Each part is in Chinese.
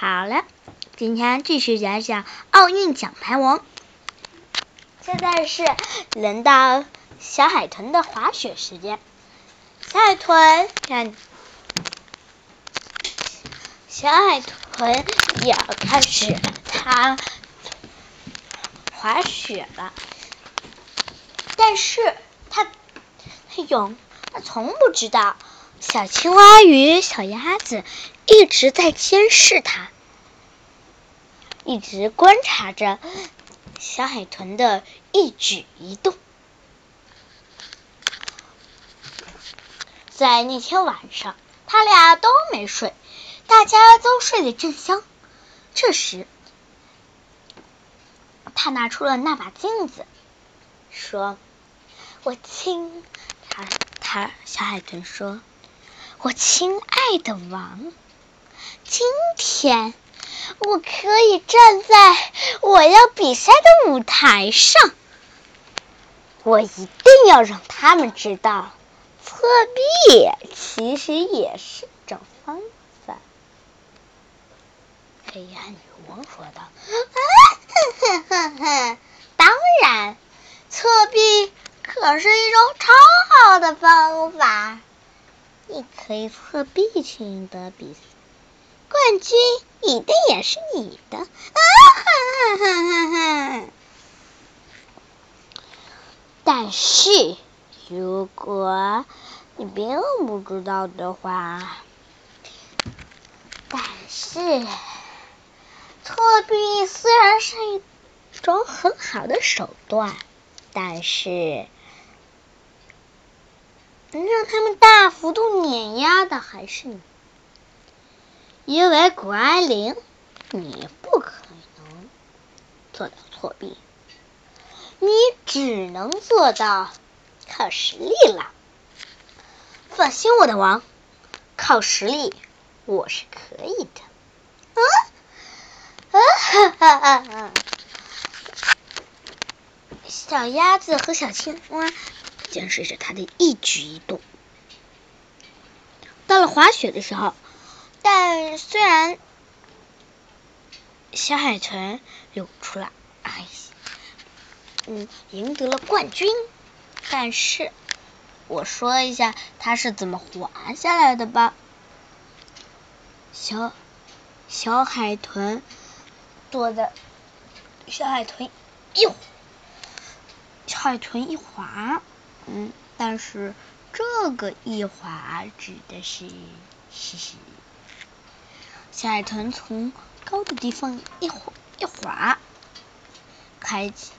好了，今天继续讲讲奥运奖牌王。现在是轮到小海豚的滑雪时间。小海豚，看，小海豚要开始它滑雪了，但是它它有它从不知道小青蛙与小鸭子一直在监视它，一直观察着小海豚的一举一动。在那天晚上，他俩都没睡，大家都睡得正香。这时，他拿出了那把镜子，说：“我亲，他他小海豚说，我亲爱的王，今天我可以站在我要比赛的舞台上，我一定要让他们知道。”作弊其实也是一种方法。黑暗女王说道：“哼哼哼，当然，作弊可是一种超好的方法。你可以作弊去赢得比赛，冠军一定也是你的。”啊哈哈哈哈！但是。如果你并不知道的话，但是作弊虽然是一种很好的手段，但是能让他们大幅度碾压的还是你，因为谷爱凌，你不可能做到作弊，你只能做到。靠实力了，放心，我的王，靠实力我是可以的。啊？啊？哈哈哈！小鸭子和小青蛙监视着他的一举一动。到了滑雪的时候，但虽然小海豚流出了，哎，嗯，赢得了冠军。但是，我说一下他是怎么滑下来的吧。小小海豚坐在小海豚一小海豚一滑，嗯，但是这个一滑指的是嘻嘻小海豚从高的地方一滑一滑，开启，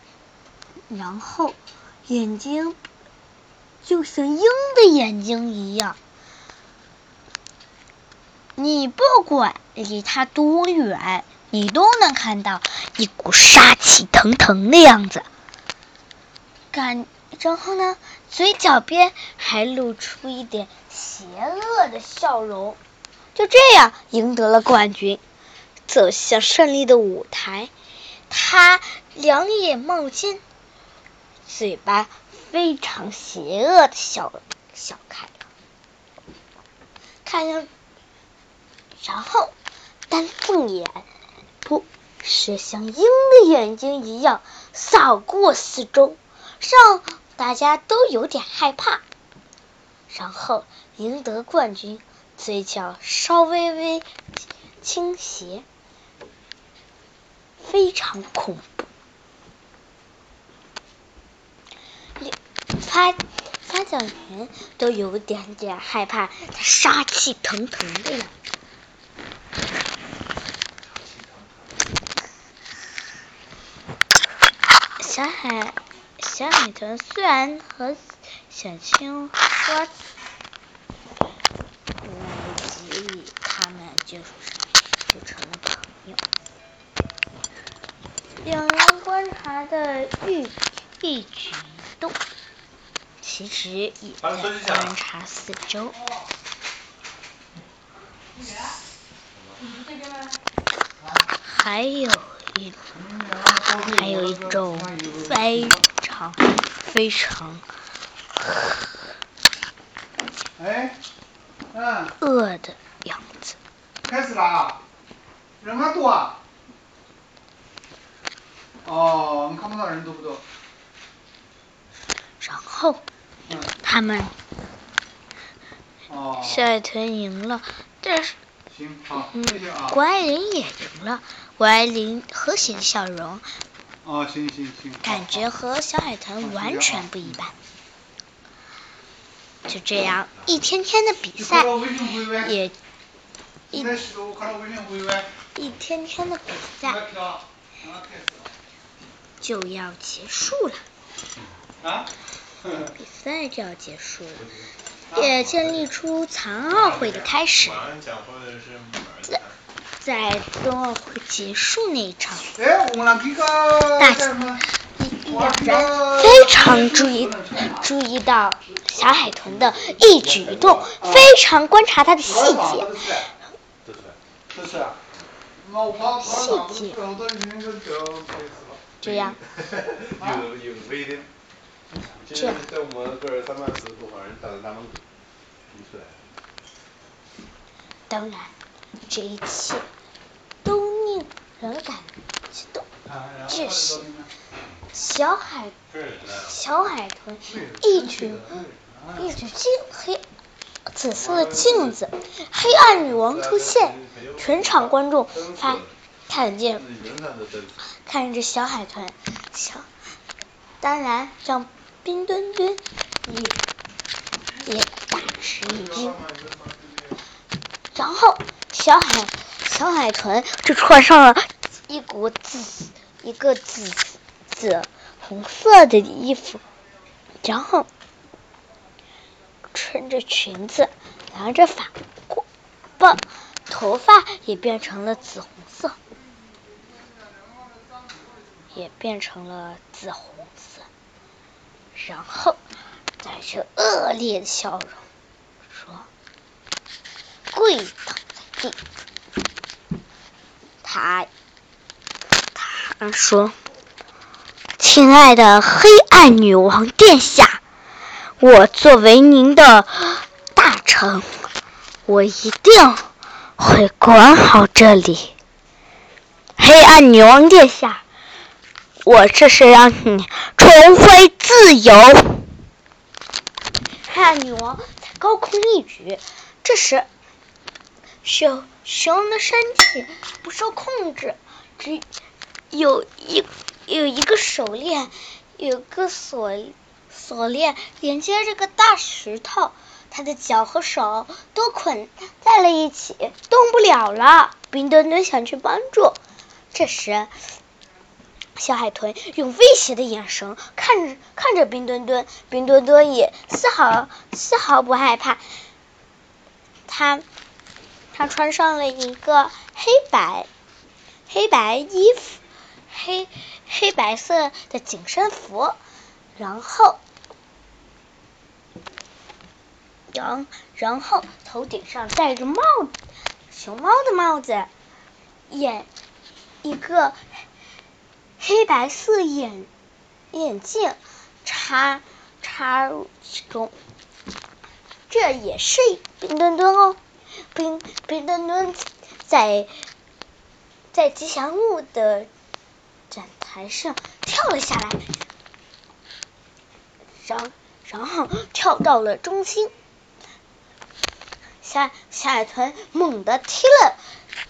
然后。眼睛就像鹰的眼睛一样，你不管离它多远，你都能看到一股杀气腾腾的样子。感，然后呢，嘴角边还露出一点邪恶的笑容。就这样赢得了冠军，走向胜利的舞台。他两眼冒金。嘴巴非常邪恶的笑笑开了，看着，然后丹凤眼，不是像鹰的眼睛一样扫过四周，让大家都有点害怕。然后赢得冠军，嘴角稍微微倾斜，非常恐怖。发发奖员都有点点害怕，他杀气腾腾的样子。小海小海豚虽然和小青蛙来得及，就就成了朋友。两人观察的一一举一动。其实也在观察四周，还有一还有一种非常非常饿的。开始啦！人还多啊？哦，你看不到人多不多？然后嗯，他们哦，小海豚赢了，但是行，好，嗯谢谢啊。谷爱凌也赢了。谷爱凌和谐的笑容，哦，行行行。感觉和小海豚完全不一般。就这样，一天天的比赛也一一天天的比赛就要结束了，啊？比赛就要结束了，也建立出残奥会的开始。在在冬奥会结束那一场，大叫什么？两人非常注意注意到小海豚的一举一动，非常观察它的细节。都是细上节。这样，有有微的，就是在我们个儿三万四多少人打的大蒙古，提出来。当然，这一切都令人感激动。这时，小海小海豚一举一举镜黑紫色的镜子，黑暗女王出现，全场观众发看见，看着小海豚，小当然让冰墩墩也也大吃一惊。然后小海小海豚就穿上了一股紫一个紫紫红色的衣服，然后穿着裙子，拿着发棒，头发也变成了紫红色，也变成了紫红色，然后带着恶劣的笑容说。跪倒在地。他他说：“亲爱的黑暗女王殿下，我作为您的大臣，我一定会管好这里。黑暗女王殿下，我这是让你重回自由。”黑暗女王才高空一举，这时。熊熊的身体不受控制，只有一有一个手链，有个锁锁链连接这个大石头，他的脚和手都捆在了一起，动不了了。冰墩墩想去帮助，这时小海豚用威胁的眼神看着看着冰墩墩，冰墩墩也丝毫丝毫不害怕，他。他穿上了一个黑白黑白衣服，黑黑白色的紧身服，然后，然然后头顶上戴着帽，熊猫的帽子，眼一个黑白色眼眼镜插插入其中，这也是冰墩墩哦。冰冰墩墩在在吉祥物的展台上跳了下来，然然后跳到了中心。小小海豚猛地踢了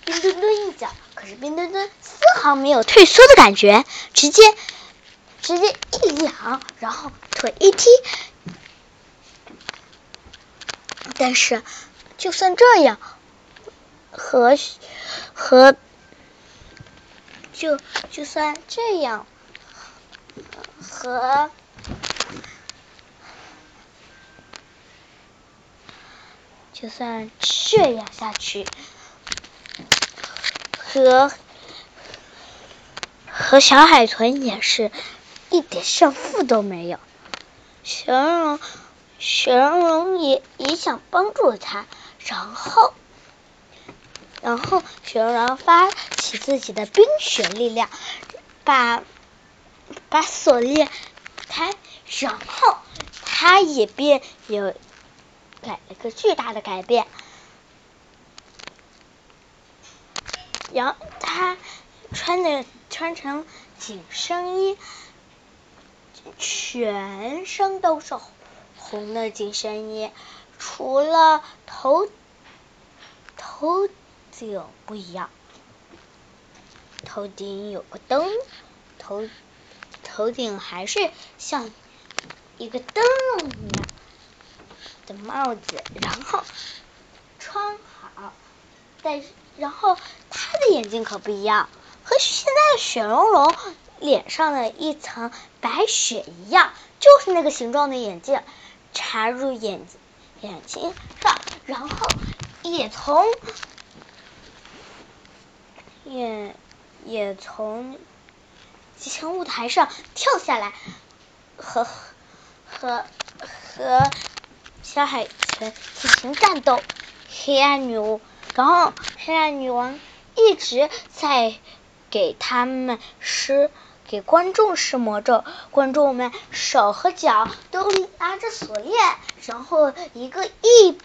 冰墩墩一脚，可是冰墩墩丝毫没有退缩的感觉，直接直接一仰，然后腿一踢，但是。就算这样，和和就就算这样，和就算这样下去，和和小海豚也是一点胜负都没有。雪容融，雪容也也想帮助他。然后，然后雪容发起自己的冰雪力量，把把锁链开，然后他也变有改了个巨大的改变。然后他穿的穿成紧身衣，全身都是红的紧身衣，除了头头顶不一样，头顶有个灯，头头顶还是像一个灯笼一样帽子，然后穿好，但是然后他的眼睛可不一样，和现在的雪融融脸上的一层白雪一样，就是那个形状的眼镜插入眼眼睛上，然后也从也也从集成舞台上跳下来，和和和小海豚进行战斗。黑暗女巫，然后黑暗女王一直在给他们施给观众施魔咒，观众们手和脚都拉着锁链，然后一个一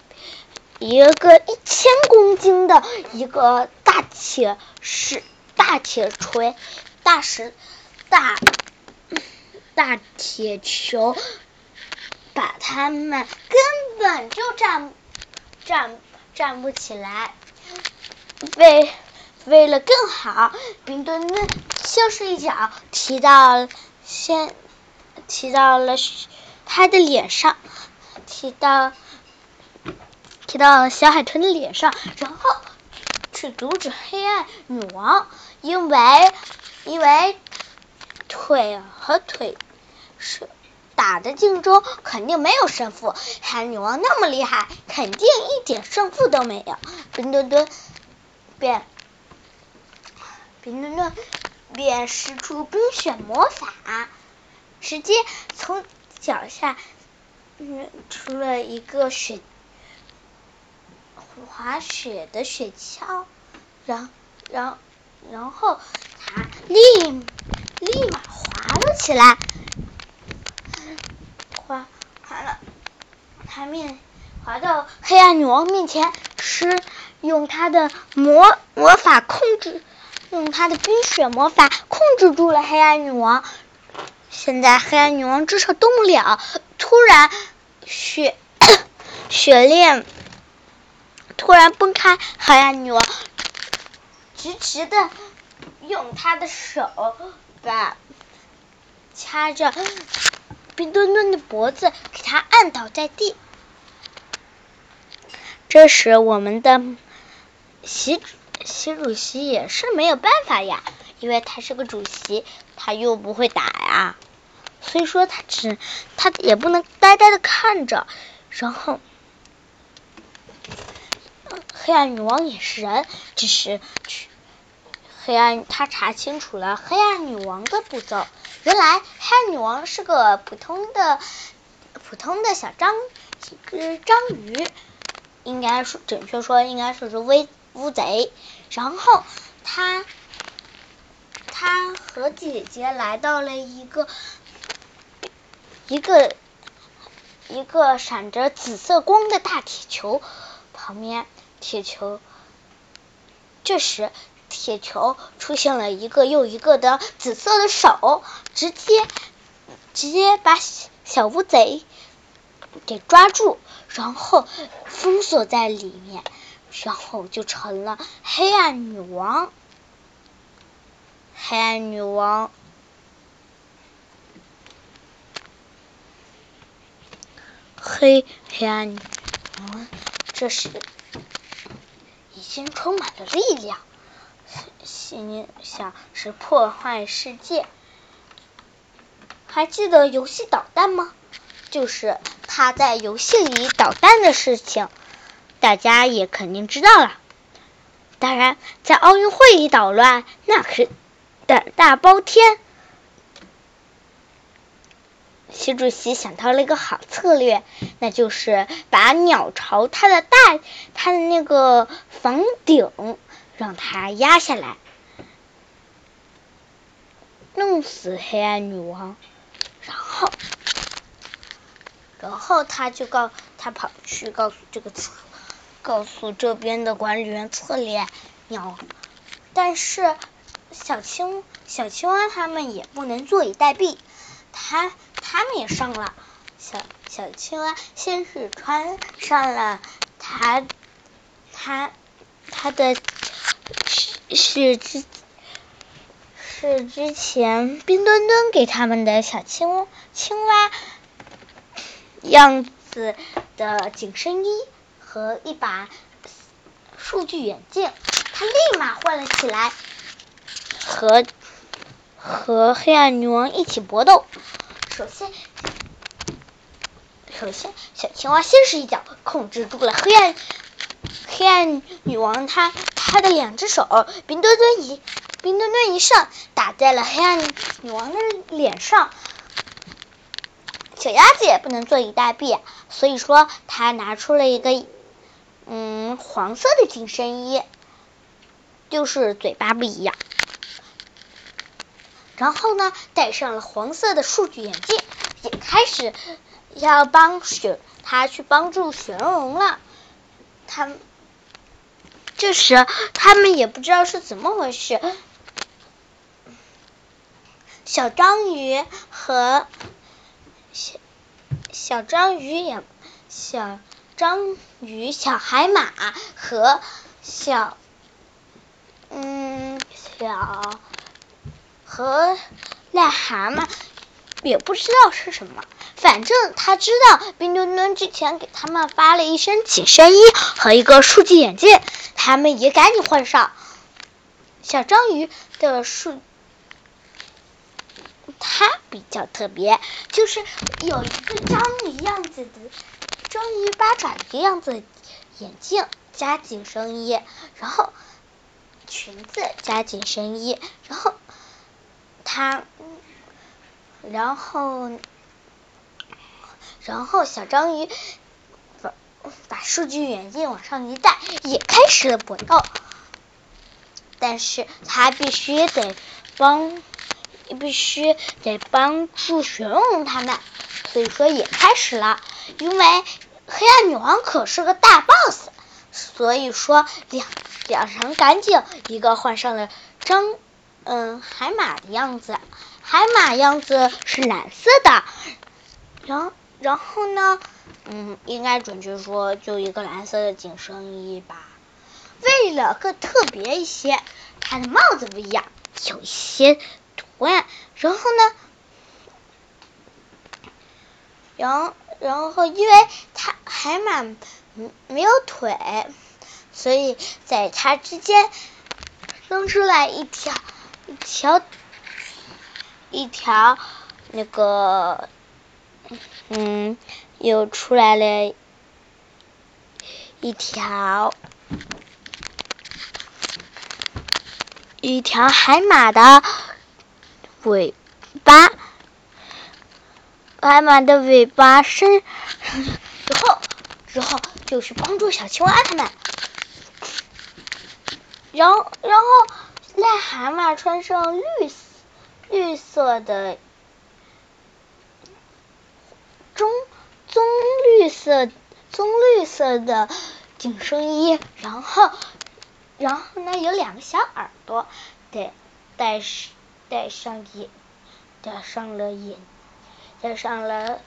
一个一千公斤的一个大铁石大铁锤大石大大铁球，把他们根本就站站站不起来。为为了更好，冰墩墩就是一脚踢到先踢到了他的脸上，踢到踢到了小海豚的脸上，然后去阻止黑暗女王，因为因为腿和腿是打的竞争肯定没有胜负，海女王那么厉害，肯定一点胜负都没有。冰墩墩便冰墩墩便使出冰雪魔法，直接从脚下嗯出了一个雪滑雪的雪橇，然然然后他立立马滑了起来，完了，他面滑到黑暗女王面前，是用他的魔魔法控制，用他的冰雪魔法控制住了黑暗女王。现在黑暗女王至少动不了，突然雪雪链突然崩开，黑暗女王直直的用她的手把掐着冰墩墩的脖子，给他按倒在地。这时，我们的习习主席也是没有办法呀，因为他是个主席，他又不会打呀，所以说他只他也不能呆呆的看着，然后。黑暗女王也是人，只是黑暗，他查清楚了黑暗女王的步骤。原来黑女王是个普通的普通的小章一只章鱼，应该说准确说应该说是乌乌贼。然后他他和姐姐来到了一个一个一个闪着紫色光的大铁球旁边。铁球，这时铁球出现了一个又一个的紫色的手，直接直接把小乌贼给抓住，然后封锁在里面，然后就成了黑暗女王。黑暗女王，黑黑暗女王，这是。已经充满了力量，心想是破坏世界。还记得游戏捣蛋吗？就是他在游戏里捣蛋的事情，大家也肯定知道了。当然，在奥运会里捣乱，那可是胆大包天。习主席想到了一个好策略，那就是把鸟巢它的大它的那个房顶让他压下来，弄死黑暗女王。然后，然后他就告他跑去告诉这个策，告诉这边的管理员策略鸟但是小青小青蛙他们也不能坐以待毙，他他们也上了。小小青蛙先是穿上了他他他的是之是之前冰墩墩给他们的小青蛙青蛙样子的紧身衣和一把数据眼镜，他立马换了起来，和和黑暗女王一起搏斗。首先。首先，小青蛙先是一脚控制住了黑暗黑暗女王，她他的两只手，冰墩墩一冰墩墩一上，打在了黑暗女王的脸上。小鸭子也不能坐以待毙，所以说他拿出了一个嗯黄色的紧身衣，就是嘴巴不一样。然后呢，戴上了黄色的数据眼镜，也开始。要帮雪，他去帮助雪容融了。他这时他们也不知道是怎么回事。小章鱼和小小章鱼也小章鱼小海马和小嗯小和癞蛤蟆也不知道是什么。反正他知道冰墩墩之前给他们发了一身紧身衣和一个数据眼镜，他们也赶紧换上。小章鱼的数，它比较特别，就是有一个章鱼样子的章鱼八爪的样子眼镜加紧身衣，然后裙子加紧身衣，然后它，然后。然后小章鱼把把数据眼镜往上一戴，也开始了搏斗。但是他必须得帮，必须得帮助雪容融他们，所以说也开始了。因为黑暗女王可是个大 boss，所以说两两人赶紧一个换上了章嗯海马的样子，海马样子是蓝色的，然后。然后呢，嗯，应该准确说就一个蓝色的紧身衣吧。为了更特别一些，它的帽子不一样，有一些图案。然后呢，然后然后因为它海马没有腿，所以在它之间生出来一条一条一条那个。嗯，又出来了一条一条海马的尾巴，海马的尾巴伸之后，之后就是帮助小青蛙他们，然后然后癞蛤蟆穿上绿色绿色的。棕棕绿色棕绿色的紧身衣，然后然后呢有两个小耳朵，对戴上戴上眼戴上了眼戴上了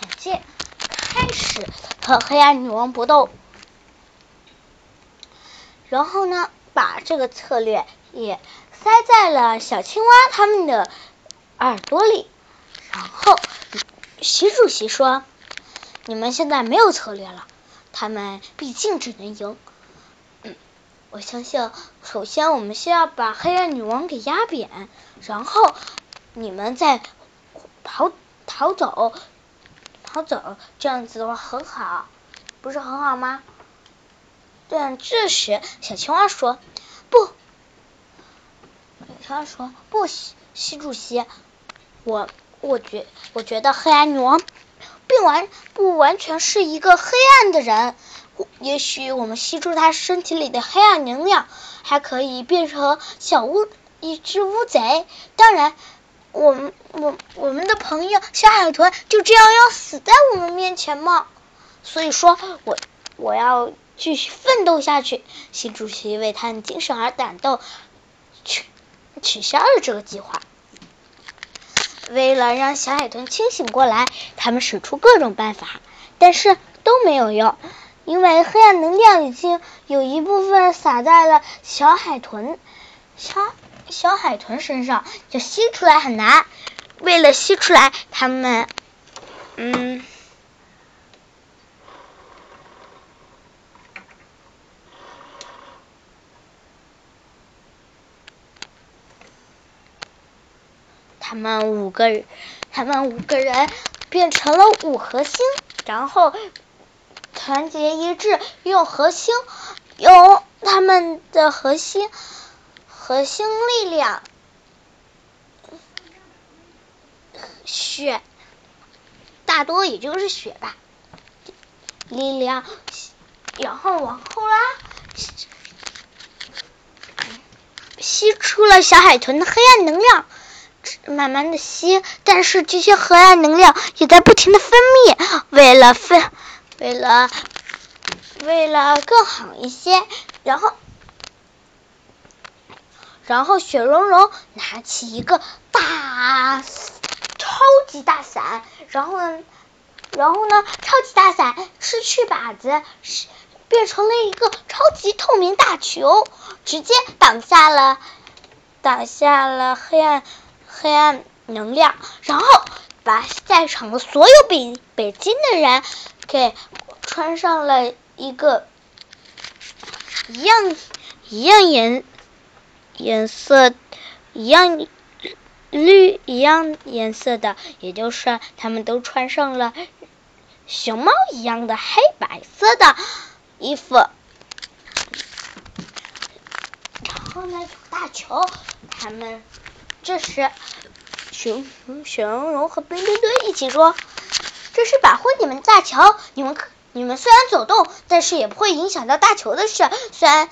眼镜，开始和黑暗女王搏斗。然后呢，把这个策略也塞在了小青蛙他们的耳朵里，然后。习主席说：“你们现在没有策略了，他们毕竟只能赢。我相信，首先我们先要把黑暗女王给压扁，然后你们再逃逃走，逃走，这样子的话很好，不是很好吗？”但这时小青蛙说：“不。”小青蛙说：“不，习习主席，我。”我觉我觉得黑暗女王并完不完全是一个黑暗的人，也许我们吸出她身体里的黑暗能量，还可以变成小乌一只乌贼。当然，我们我我们的朋友小海豚就这样要死在我们面前吗？所以说，我我要继续奋斗下去。习主席为他的精神而感动，取取消了这个计划。为了让小海豚清醒过来，他们使出各种办法，但是都没有用，因为黑暗能量已经有一部分洒在了小海豚小小海豚身上，要吸出来很难。为了吸出来，他们嗯。他们五个人，他们五个人变成了五颗星，然后团结一致，用核心，用他们的核心核心力量，血，大多也就是血吧，力量，然后往后拉，吸出了小海豚的黑暗能量。慢慢的吸，但是这些黑暗能量也在不停的分泌。为了分，为了为了更好一些，然后然后雪融融拿起一个大超级大伞，然后呢，然后呢，超级大伞失去把子，变成了一个超级透明大球，直接挡下了挡下了黑暗。黑暗能量，然后把在场的所有北北京的人给穿上了一个一样一样颜颜色一样绿一样颜色的，也就是他们都穿上了熊猫一样的黑白色的衣服，然后呢，大球，他们。这时，熊熊熊和冰墩墩一起说：“这是保护你们大球，你们你们虽然走动，但是也不会影响到大球的事。虽然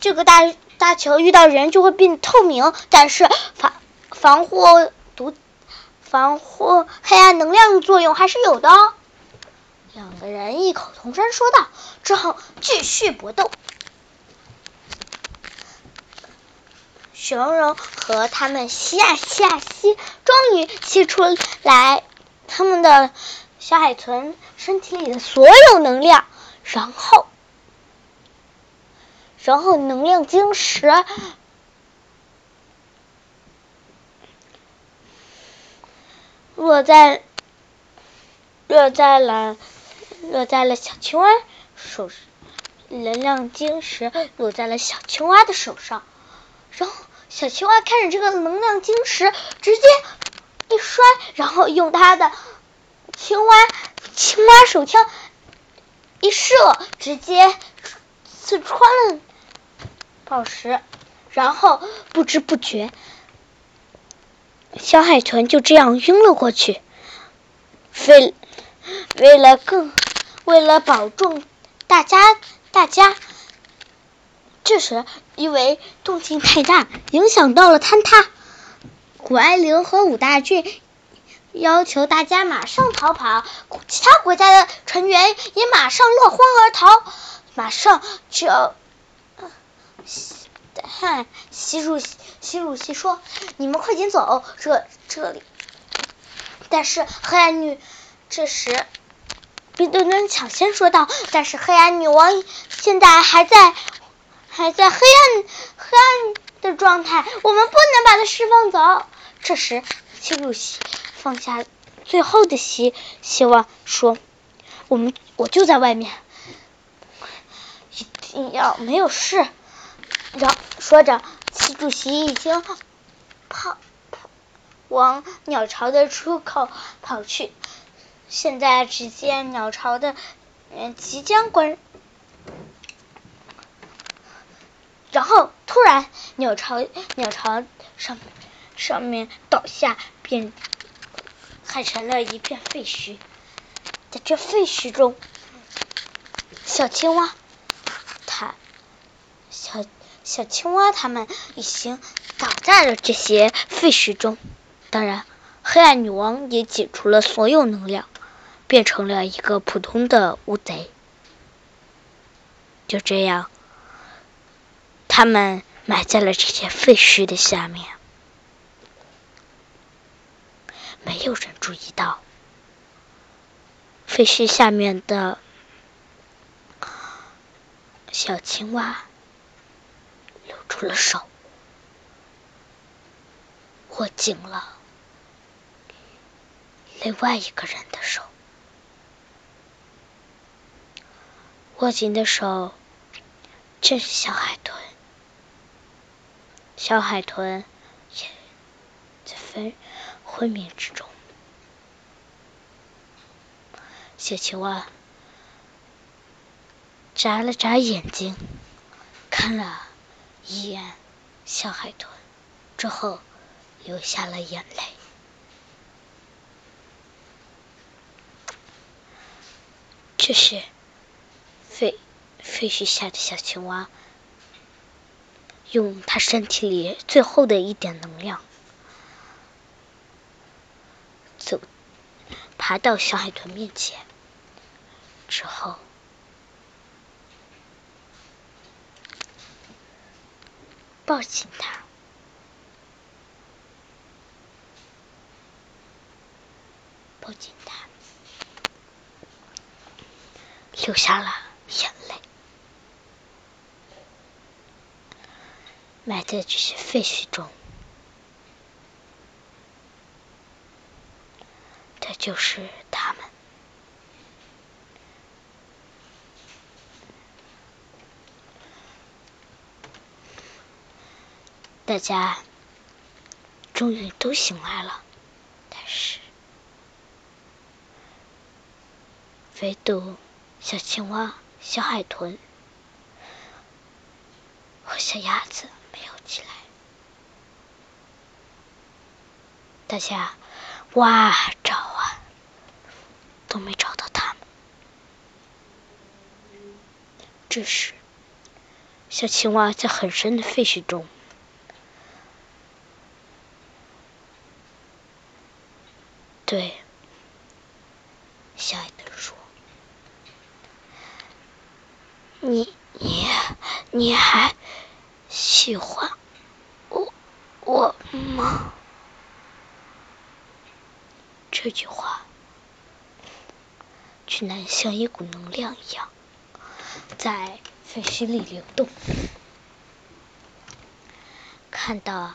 这个大大球遇到人就会变透明，但是防防护毒防护黑暗能量作用还是有的。”两个人异口同声说道，之后继续搏斗。雪融融和他们吸啊吸啊吸，终于吸出来他们的小海豚身体里的所有能量，然后，然后能量晶石落在落在了落在了小青蛙手，能量晶石落在了小青蛙的手上，然后。小青蛙看着这个能量晶石，直接一摔，然后用它的青蛙青蛙手枪一射，直接刺穿了宝石，然后不知不觉，小海豚就这样晕了过去。为为了更为了保重大家大家。这时，因为动静太大，影响到了坍塌，谷爱凌和武大俊要求大家马上逃跑，其他国家的成员也马上落荒而逃。马上就，嗨，习主席，习主席说：“你们快点走，这这里。”但是黑暗女这时，冰墩墩抢先说道：“但是黑暗女王现在还在。”还在黑暗黑暗的状态，我们不能把他释放走。这时，习主席放下最后的希希望，说：“我们我就在外面，一定要没有事。”然说着，习主席已经跑往鸟巢的出口跑去。现在，只见鸟巢的嗯即将关。然后突然，鸟巢鸟巢上上面倒下，变害成了一片废墟。在这废墟中，小青蛙，它小小青蛙它们已经倒在了这些废墟中。当然，黑暗女王也解除了所有能量，变成了一个普通的乌贼。就这样。他们埋在了这些废墟的下面。没有人注意到，废墟下面的小青蛙露出了手，握紧了另外一个人的手。握紧的手正是小海豚，小海豚也在分。昏迷之中，小青蛙眨了眨眼睛，看了一眼小海豚，之后流下了眼泪。这是废废墟下的小青蛙，用他身体里最后的一点能量。走，爬到小海豚面前之后，抱紧他，抱紧他，流下了眼泪，埋在这些废墟中。这就是他们，大家终于都醒来了，但是唯独小青蛙、小海豚和小鸭子没有起来，大家哇找啊。都没找到他们。这时，小青蛙在很深的废墟中，对小海豚说：“你你你还喜欢我我吗？”这句话。却难像一股能量一样，在废墟里流动。看到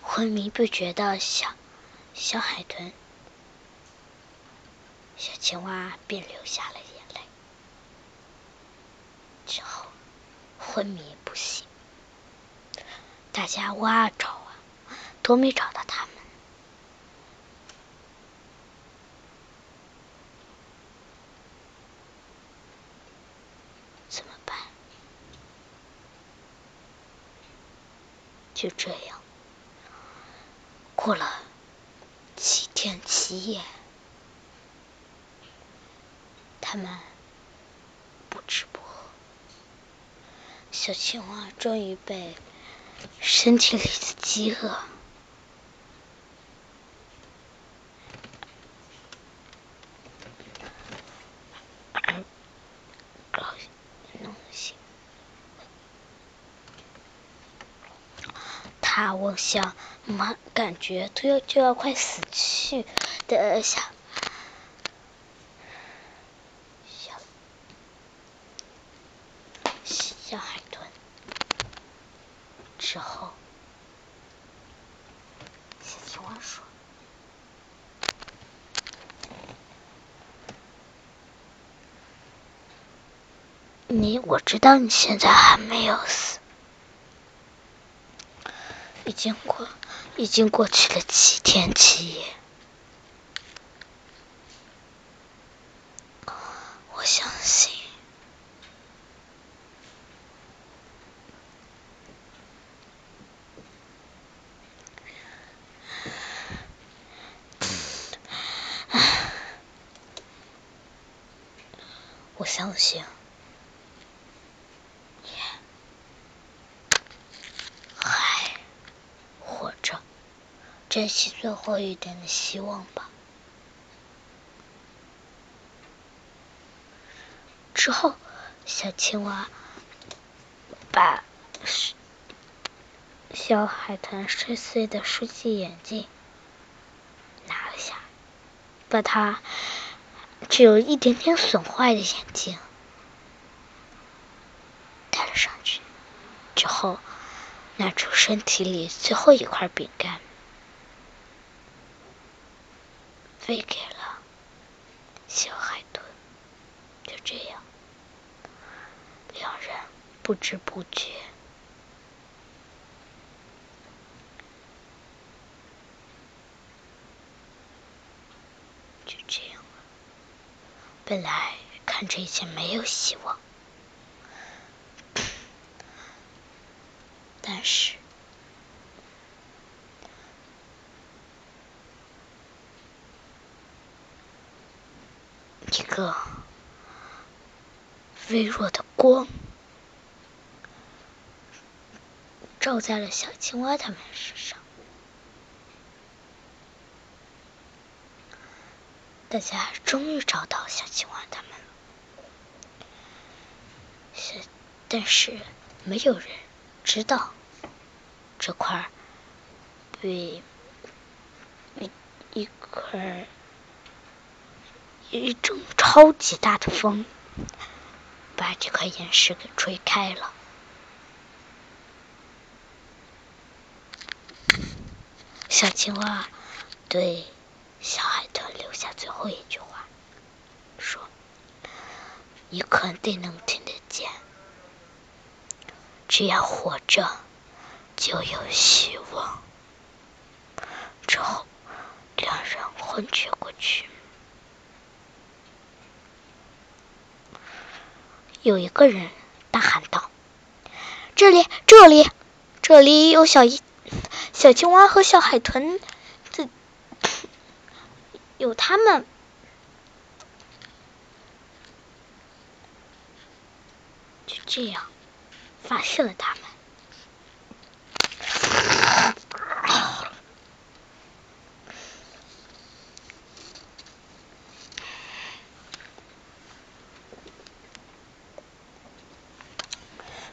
昏迷不觉的小小海豚，小青蛙便流下了眼泪，之后昏迷不醒。大家挖啊找啊，都没找到他们。就这样，过了七天七夜，他们不吃不喝，小青蛙终于被身体里的饥饿。他望向满感觉都要就要快死去的小小小海豚，之后，：“你我知道你现在还没有死。”已经过，已经过去了七天七夜。我相信，我相信。珍惜最后一点的希望吧。之后，小青蛙把小海豚摔碎的书记眼镜拿了下，把它只有一点点损坏的眼镜戴了上去，之后拿出身体里最后一块饼干，喂给了小海豚。就这样，两人不知不觉。就这样了。本来看着一切没有希望，但是一个微弱的光照在了小青蛙他们身上。大家终于找到小青蛙他们了，是，但是没有人知道这块被一一块一阵超级大的风把这块岩石给吹开了。小青蛙对。小海豚留下最后一句话，说：“你肯定能听得见，只要活着就有希望。”之后，两人昏厥过去。有一个人大喊道：“这里，这里，这里有小一小青蛙和小海豚。”这有他们，就这样发现了他们。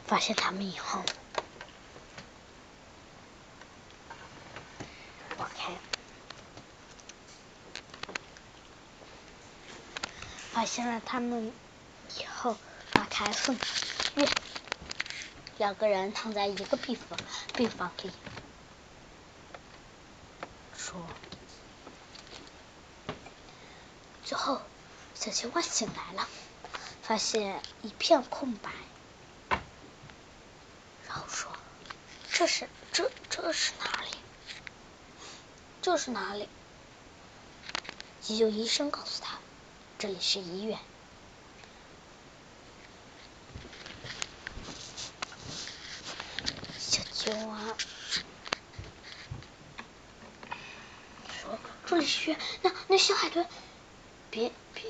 发现他们以后。发现了他们以后，打开送医院。两个人躺在一个病房病房里，说：“最后，小青蛙醒来了，发现一片空白，然后说：‘这是这这是哪里？这是哪里？’急救医生告诉他。”这里是医院。小青蛙说：“这里是医院。”那那小海豚，别别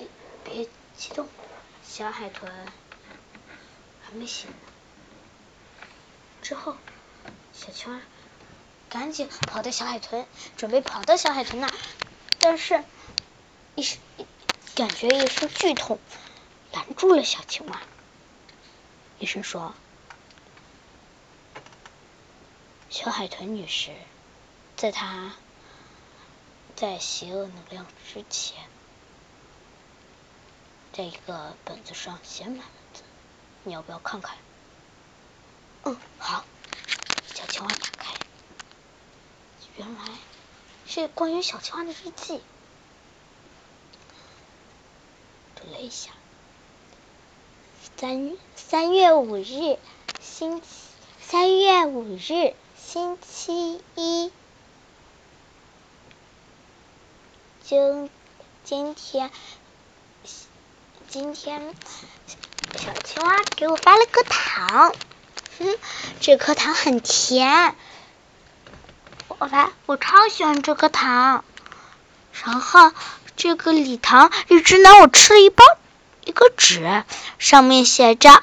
别激动，小海豚还没醒呢。之后，小青蛙赶紧跑到小海豚，准备跑到小海豚那儿，但是，一时。感觉一声剧痛拦住了小青蛙。医生说：“小海豚女士，在她在邪恶能量之前，在一个本子上写满了字，你要不要看看？”“嗯，好。”小青蛙打开，原来是关于小青蛙的日记。了一下，三三月五日，星期三月五日，星期一。今今天今天，小青蛙给我发了颗糖，哼，这颗糖很甜，我发我超喜欢这颗糖，然后。这个礼堂一直拿我吃了一包一个纸，上面写着：“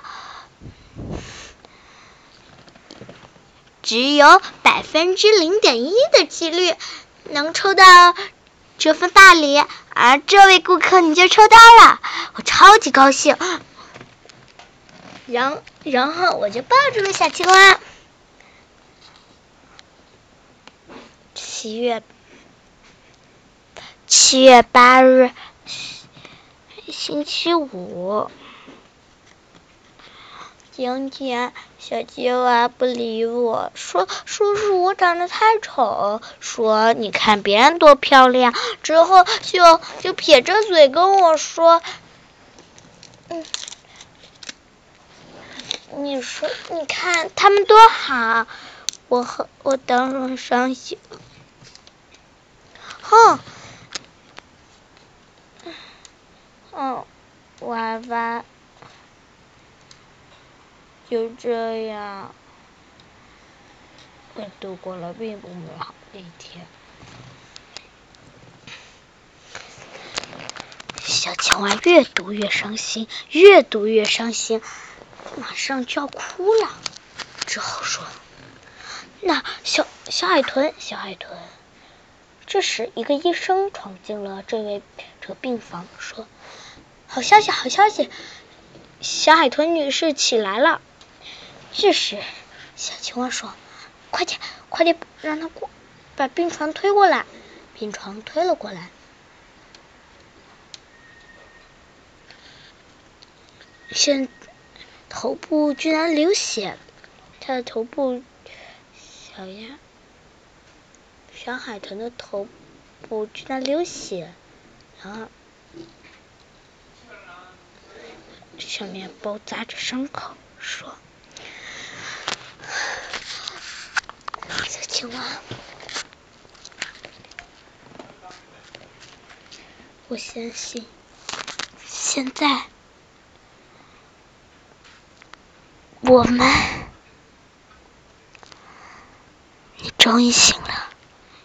只有百分之零点一的几率能抽到这份大礼，而这位顾客你就抽到了，我超级高兴。”然然后我就抱住了小青蛙，七月七月八日，星期五。今天小鸡娃不理我，说叔叔我长得太丑，说你看别人多漂亮，之后就就撇着嘴跟我说，嗯，你说你看他们多好，我我当然伤心，哼，嗯，娃娃。就这样，我度过了并不美好的一天。小青蛙越读越伤心，越读越伤心，马上就要哭了。之后说：“那小小海豚，小海豚。”这时，一个医生闯进了这位这个病房，说：“好消息，好消息，小海豚女士起来了。”这时，小青蛙说：“快点，快点，让她过，把病床推过来。”病床推了过来，现头部居然流血，他的头部，小鸭，小海豚的头部居然流血，然后上面包扎着伤口，说。小青蛙，我相信，现在我们，你终于醒了，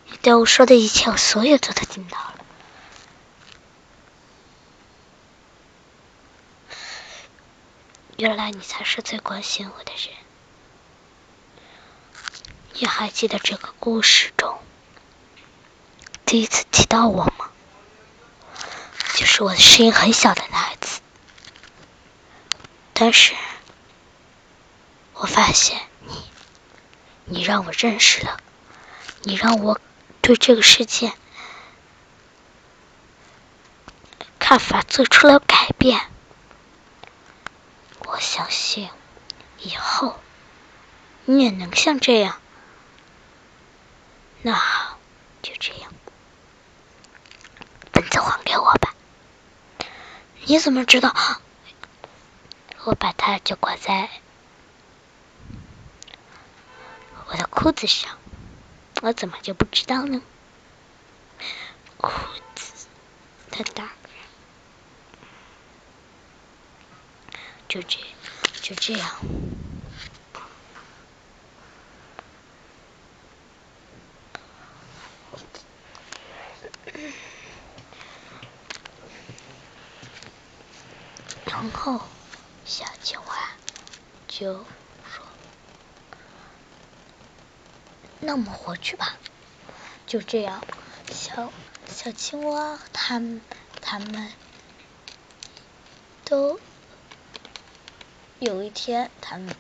你对我说的一切，我所有都听到了。原来你才是最关心我的人。你还记得这个故事中第一次提到我吗？就是我的声音很小的那一次。但是，我发现你，你让我认识了，你让我对这个世界看法做出了改变。我相信以后你也能像这样。那好，就这样，本子还给我吧。你怎么知道？我把它就挂在我的裤子上，我怎么就不知道呢？裤子，太大就这，就这样。然后，小青蛙就说：“那我们回去吧。”就这样，小小青蛙他们他们都有一天，他们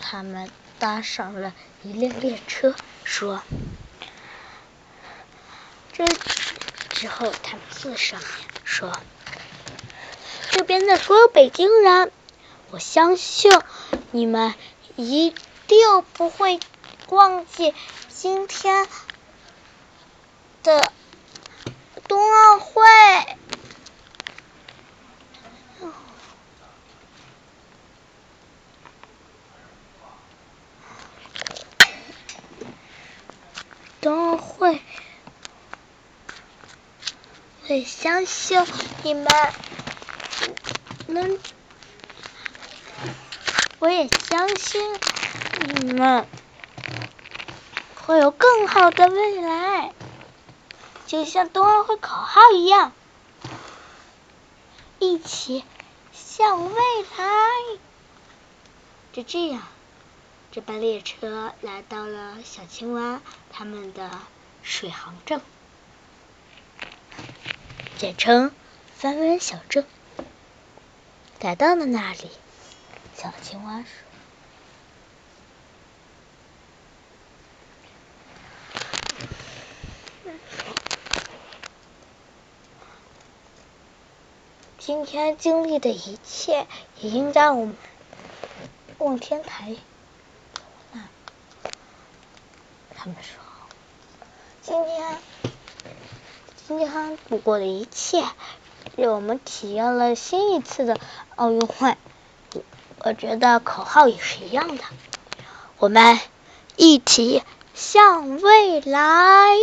他们搭上了一辆列车，说：“这之后，他们坐上面说。”这边的所有北京人，我相信你们一定不会忘记今天的冬奥会。冬奥会，我相信你们。能，我也相信你们会有更好的未来，就像冬奥会口号一样，一起向未来。就这样，这班列车来到了小青蛙他们的水航镇，简称三湾小镇。来到了那里，小青蛙说：“今天经历的一切，也应该我们望天台。他们说，今天今天度过的一切，让我们体验了新一次的奥运会。我觉得口号也是一样的，我们一起向未来。